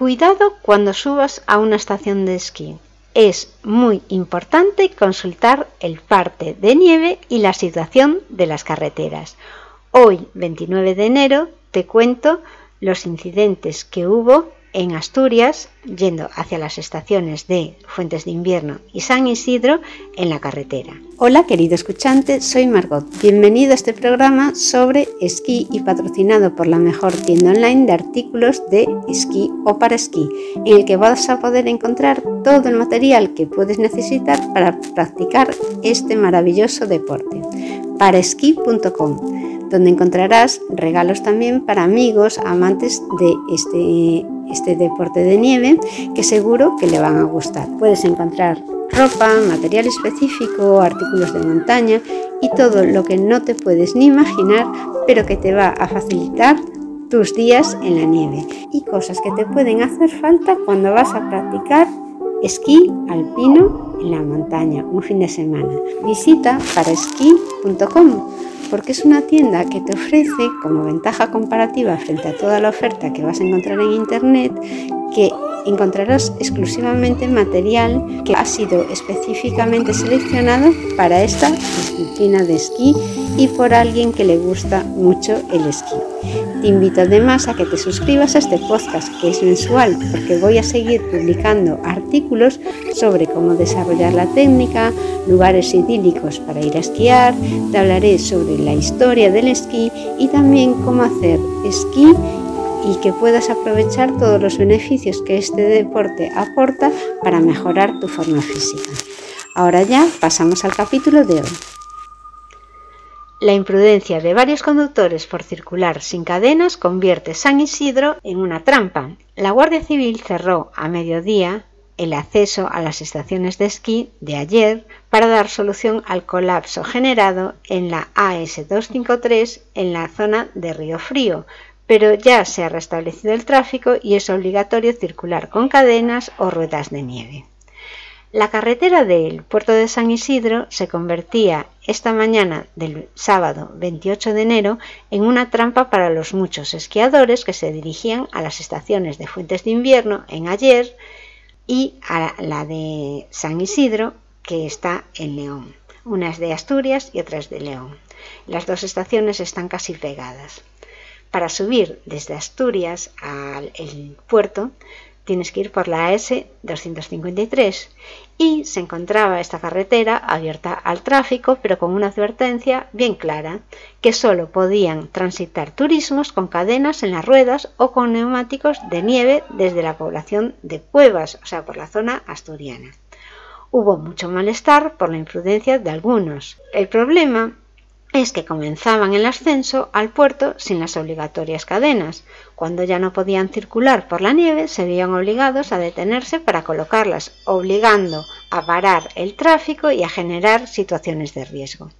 Cuidado cuando subas a una estación de esquí. Es muy importante consultar el parte de nieve y la situación de las carreteras. Hoy, 29 de enero, te cuento los incidentes que hubo en Asturias, yendo hacia las estaciones de Fuentes de Invierno y San Isidro en la carretera. Hola querido escuchante, soy Margot. Bienvenido a este programa sobre esquí y patrocinado por la mejor tienda online de artículos de esquí o para esquí, en el que vas a poder encontrar todo el material que puedes necesitar para practicar este maravilloso deporte. Paraesquí.com donde encontrarás regalos también para amigos, amantes de este, este deporte de nieve, que seguro que le van a gustar. Puedes encontrar ropa, material específico, artículos de montaña y todo lo que no te puedes ni imaginar, pero que te va a facilitar tus días en la nieve y cosas que te pueden hacer falta cuando vas a practicar esquí alpino en la montaña un fin de semana. Visita paraesquí.com porque es una tienda que te ofrece como ventaja comparativa frente a toda la oferta que vas a encontrar en Internet que encontrarás exclusivamente material que ha sido específicamente seleccionado para esta disciplina de esquí y por alguien que le gusta mucho el esquí. Te invito además a que te suscribas a este podcast que es mensual porque voy a seguir publicando artículos sobre cómo desarrollar la técnica, lugares idílicos para ir a esquiar, te hablaré sobre la historia del esquí y también cómo hacer esquí y que puedas aprovechar todos los beneficios que este deporte aporta para mejorar tu forma física. Ahora ya pasamos al capítulo de hoy. La imprudencia de varios conductores por circular sin cadenas convierte San Isidro en una trampa. La Guardia Civil cerró a mediodía el acceso a las estaciones de esquí de ayer para dar solución al colapso generado en la AS253 en la zona de Río Frío, pero ya se ha restablecido el tráfico y es obligatorio circular con cadenas o ruedas de nieve. La carretera del puerto de San Isidro se convertía esta mañana del sábado 28 de enero en una trampa para los muchos esquiadores que se dirigían a las estaciones de Fuentes de Invierno en ayer y a la de San Isidro que está en León. Una es de Asturias y otra es de León. Las dos estaciones están casi pegadas. Para subir desde Asturias al puerto tienes que ir por la S253 y se encontraba esta carretera abierta al tráfico pero con una advertencia bien clara que solo podían transitar turismos con cadenas en las ruedas o con neumáticos de nieve desde la población de Cuevas, o sea, por la zona asturiana. Hubo mucho malestar por la imprudencia de algunos. El problema es que comenzaban el ascenso al puerto sin las obligatorias cadenas. Cuando ya no podían circular por la nieve, se veían obligados a detenerse para colocarlas, obligando a parar el tráfico y a generar situaciones de riesgo.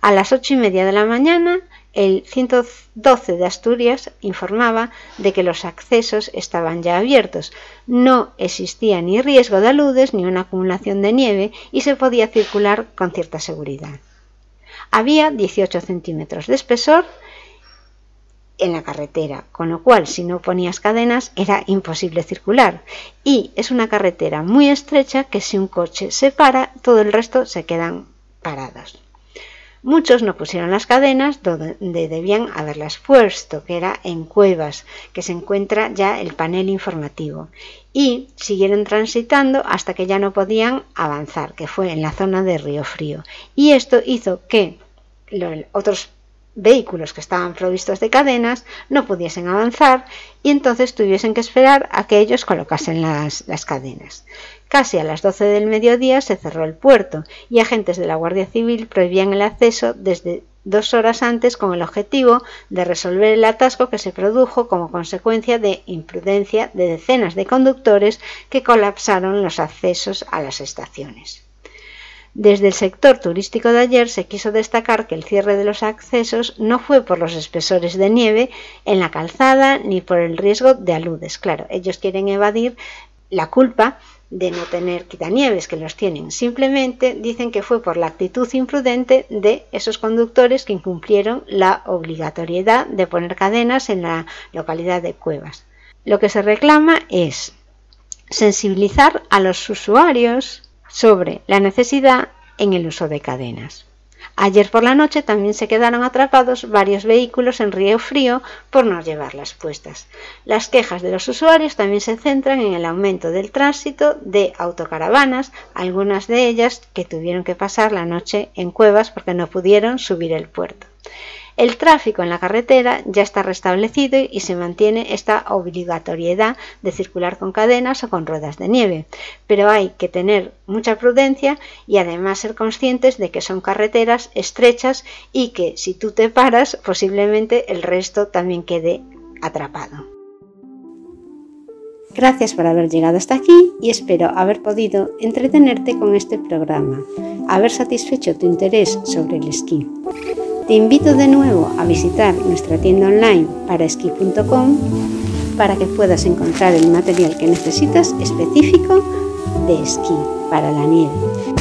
A las ocho y media de la mañana, el 112 de Asturias informaba de que los accesos estaban ya abiertos. No existía ni riesgo de aludes ni una acumulación de nieve y se podía circular con cierta seguridad. Había 18 centímetros de espesor en la carretera, con lo cual si no ponías cadenas era imposible circular. Y es una carretera muy estrecha que si un coche se para, todo el resto se quedan parados. Muchos no pusieron las cadenas donde debían haberlas puesto, que era en Cuevas, que se encuentra ya el panel informativo, y siguieron transitando hasta que ya no podían avanzar, que fue en la zona de Río Frío. Y esto hizo que los otros vehículos que estaban provistos de cadenas no pudiesen avanzar y entonces tuviesen que esperar a que ellos colocasen las, cadenas. Casi a las 12 del mediodía se cerró el puerto y agentes de la Guardia Civil prohibían el acceso desde dos horas antes con el objetivo de resolver el atasco que se produjo como consecuencia de imprudencia de decenas de conductores que colapsaron los accesos a las estaciones. Desde el sector turístico de ayer se quiso destacar que el cierre de los accesos no fue por los espesores de nieve en la calzada ni por el riesgo de aludes. Claro, ellos quieren evadir la culpa de no tener quitanieves, que los tienen. Simplemente dicen que fue por la actitud imprudente de esos conductores que incumplieron la obligatoriedad de poner cadenas en la localidad de Cuevas. lo que se reclama es sensibilizar a los usuarios sobre la necesidad en el uso de cadenas. Ayer por la noche también se quedaron atrapados varios vehículos en Río Frío por no llevarlas puestas. Las quejas de los usuarios también se centran en el aumento del tránsito de autocaravanas, algunas de ellas que tuvieron que pasar la noche en cuevas porque no pudieron subir el puerto. El tráfico en la carretera ya está restablecido y se mantiene esta obligatoriedad de circular con cadenas o con ruedas de nieve, pero hay que tener mucha prudencia y además ser conscientes de que son carreteras estrechas y que si tú te paras posiblemente el resto también quede atrapado. Gracias por haber llegado hasta aquí y espero haber podido entretenerte con este programa, haber satisfecho tu interés sobre el esquí. Te invito de nuevo a visitar nuestra tienda online para esquí.com para que puedas encontrar el material que necesitas específico de esquí para la nieve.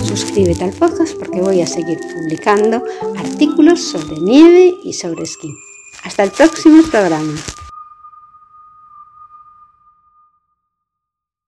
Suscríbete al podcast porque voy a seguir publicando artículos sobre nieve y sobre esquí. Hasta el próximo programa.